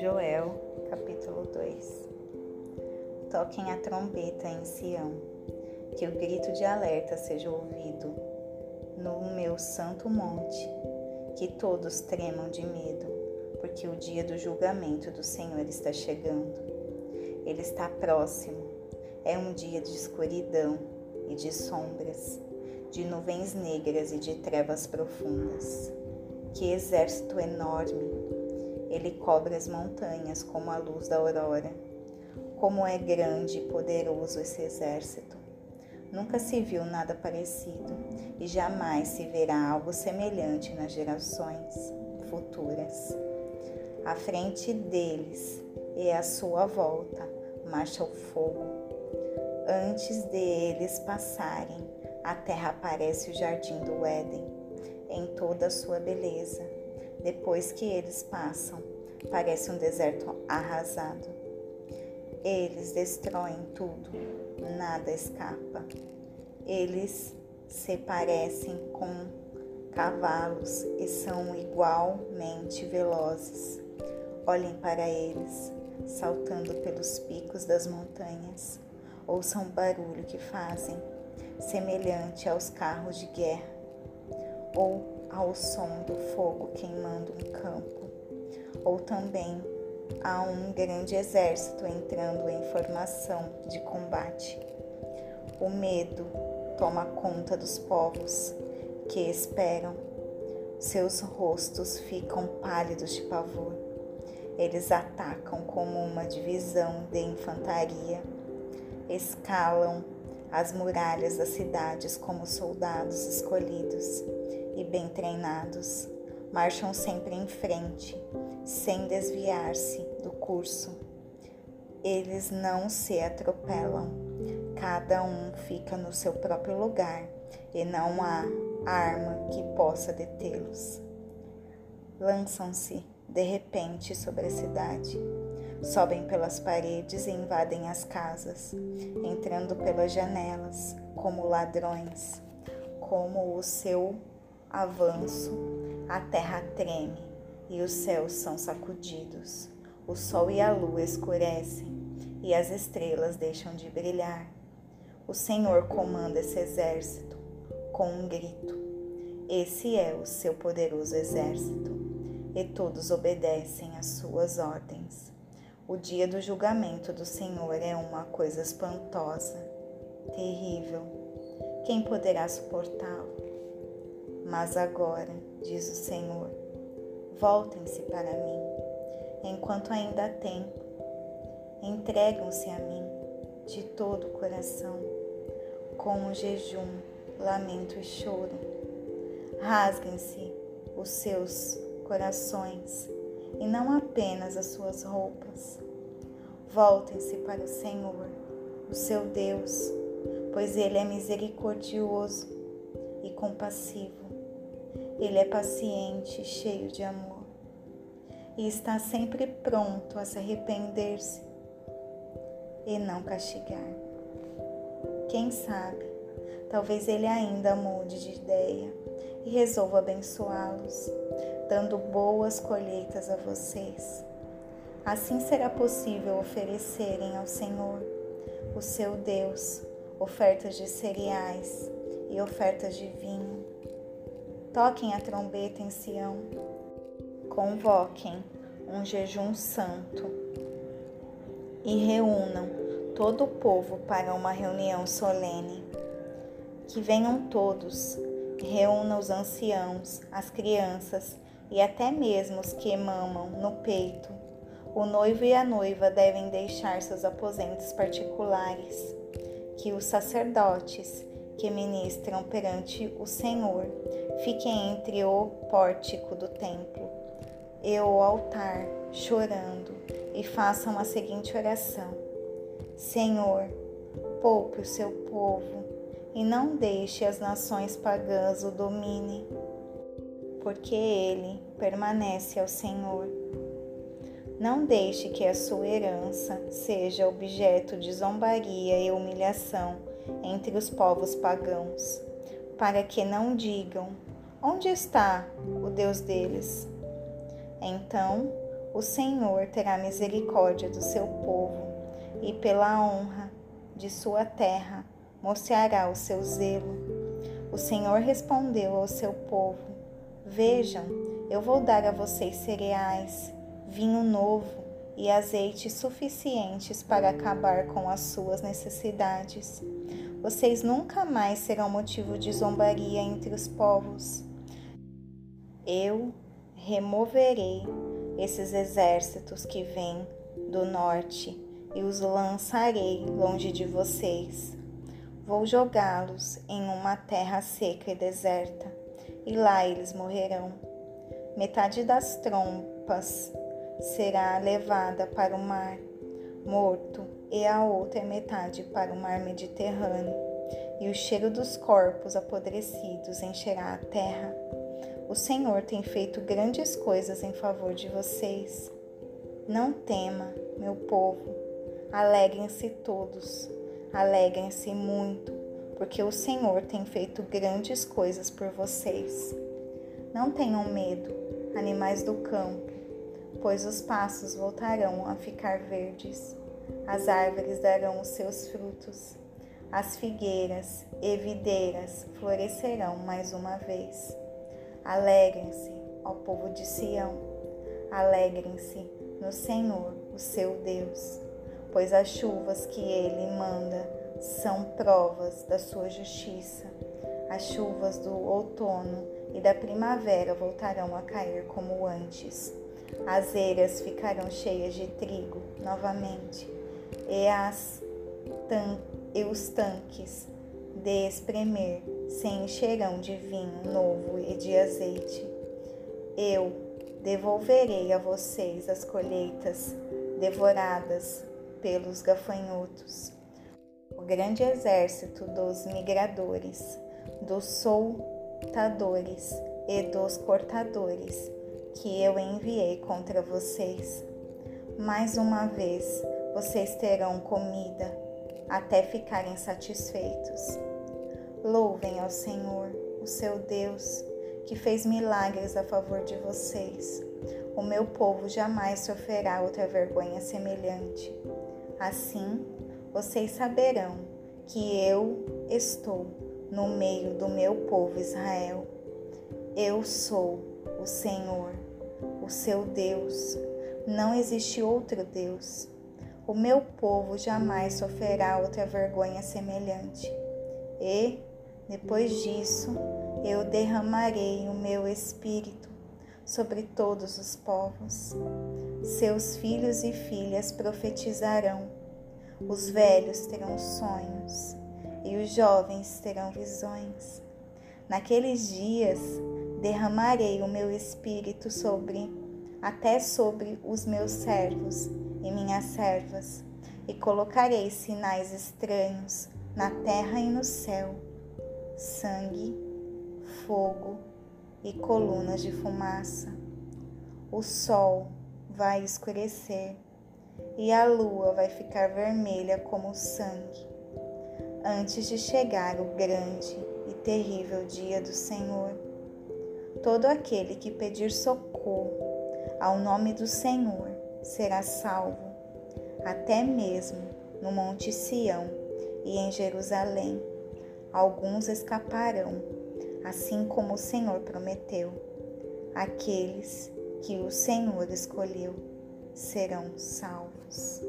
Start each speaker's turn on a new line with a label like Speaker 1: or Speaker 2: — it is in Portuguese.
Speaker 1: Joel, capítulo 2 Toquem a trombeta em Sião, que o grito de alerta seja ouvido no meu santo monte, que todos tremam de medo, porque o dia do julgamento do Senhor está chegando. Ele está próximo. É um dia de escuridão e de sombras, de nuvens negras e de trevas profundas. Que exército enorme! Ele cobre as montanhas como a luz da aurora. Como é grande e poderoso esse exército! Nunca se viu nada parecido e jamais se verá algo semelhante nas gerações futuras. À frente deles e à sua volta marcha o fogo. Antes de eles passarem, a terra parece o jardim do Éden, em toda a sua beleza depois que eles passam, parece um deserto arrasado. Eles destroem tudo, nada escapa. Eles se parecem com cavalos e são igualmente velozes. Olhem para eles, saltando pelos picos das montanhas. Ouçam o barulho que fazem, semelhante aos carros de guerra. Ou ao som do fogo queimando um campo, ou também a um grande exército entrando em formação de combate. O medo toma conta dos povos que esperam. Seus rostos ficam pálidos de pavor. Eles atacam como uma divisão de infantaria, escalam as muralhas das cidades como soldados escolhidos e bem treinados, marcham sempre em frente, sem desviar-se do curso. Eles não se atropelam, cada um fica no seu próprio lugar e não há arma que possa detê-los. Lançam-se de repente sobre a cidade, sobem pelas paredes e invadem as casas, entrando pelas janelas como ladrões, como o seu avanço, a terra treme e os céus são sacudidos. O sol e a lua escurecem e as estrelas deixam de brilhar. O Senhor comanda esse exército com um grito. Esse é o seu poderoso exército, e todos obedecem às suas ordens. O dia do julgamento do Senhor é uma coisa espantosa, terrível. Quem poderá suportá-lo? Mas agora, diz o Senhor, voltem-se para mim, enquanto ainda há tempo. Entregam-se a mim de todo o coração, com o jejum, lamento e choro. Rasguem-se os seus corações e não apenas as suas roupas. Voltem-se para o Senhor, o seu Deus, pois Ele é misericordioso e compassivo ele é paciente, cheio de amor e está sempre pronto a se arrepender-se e não castigar. Quem sabe, talvez ele ainda mude de ideia e resolva abençoá-los, dando boas colheitas a vocês. Assim será possível oferecerem ao Senhor, o seu Deus, ofertas de cereais e ofertas de vinho Toquem a trombeta em Sião. Convoquem um jejum santo e reúnam todo o povo para uma reunião solene. Que venham todos, reúna os anciãos, as crianças e até mesmo os que mamam no peito. O noivo e a noiva devem deixar seus aposentos particulares. Que os sacerdotes que ministram perante o Senhor fiquem entre o pórtico do templo e o altar, chorando, e façam a seguinte oração: Senhor, poupe o seu povo e não deixe as nações pagãs o dominem, porque ele permanece ao Senhor. Não deixe que a sua herança seja objeto de zombaria e humilhação entre os povos pagãos, para que não digam Onde está o Deus deles? Então o Senhor terá misericórdia do seu povo e, pela honra de sua terra, mostrará o seu zelo. O Senhor respondeu ao seu povo: Vejam, eu vou dar a vocês cereais, vinho novo e azeite suficientes para acabar com as suas necessidades. Vocês nunca mais serão motivo de zombaria entre os povos. Eu removerei esses exércitos que vêm do norte e os lançarei longe de vocês. Vou jogá-los em uma terra seca e deserta, e lá eles morrerão. Metade das trompas será levada para o mar morto, e a outra metade para o mar Mediterrâneo, e o cheiro dos corpos apodrecidos encherá a terra. O Senhor tem feito grandes coisas em favor de vocês. Não tema, meu povo. Alegrem-se todos. Alegrem-se muito, porque o Senhor tem feito grandes coisas por vocês. Não tenham medo, animais do campo, pois os passos voltarão a ficar verdes. As árvores darão os seus frutos. As figueiras e videiras florescerão mais uma vez. Alegrem-se, ó povo de Sião, alegrem-se no Senhor, o seu Deus, pois as chuvas que ele manda são provas da sua justiça. As chuvas do outono e da primavera voltarão a cair como antes. As eiras ficarão cheias de trigo novamente, e, as tan e os tanques de espremer se encherão de vinho novo e de azeite. Eu devolverei a vocês as colheitas devoradas pelos gafanhotos. O grande exército dos migradores, dos soltadores e dos cortadores que eu enviei contra vocês. Mais uma vez vocês terão comida até ficarem satisfeitos. Louvem ao Senhor, o seu Deus, que fez milagres a favor de vocês. O meu povo jamais sofrerá outra vergonha semelhante. Assim, vocês saberão que eu estou no meio do meu povo Israel. Eu sou o Senhor, o seu Deus. Não existe outro Deus. O meu povo jamais sofrerá outra vergonha semelhante. E depois disso, eu derramarei o meu espírito sobre todos os povos. Seus filhos e filhas profetizarão, os velhos terão sonhos e os jovens terão visões. Naqueles dias derramarei o meu espírito sobre até sobre os meus servos e minhas servas, e colocarei sinais estranhos na terra e no céu sangue, fogo e colunas de fumaça. O sol vai escurecer e a lua vai ficar vermelha como sangue, antes de chegar o grande e terrível dia do Senhor. Todo aquele que pedir socorro ao nome do Senhor será salvo, até mesmo no Monte Sião e em Jerusalém alguns escaparão, assim como o Senhor prometeu. Aqueles que o Senhor escolheu serão salvos.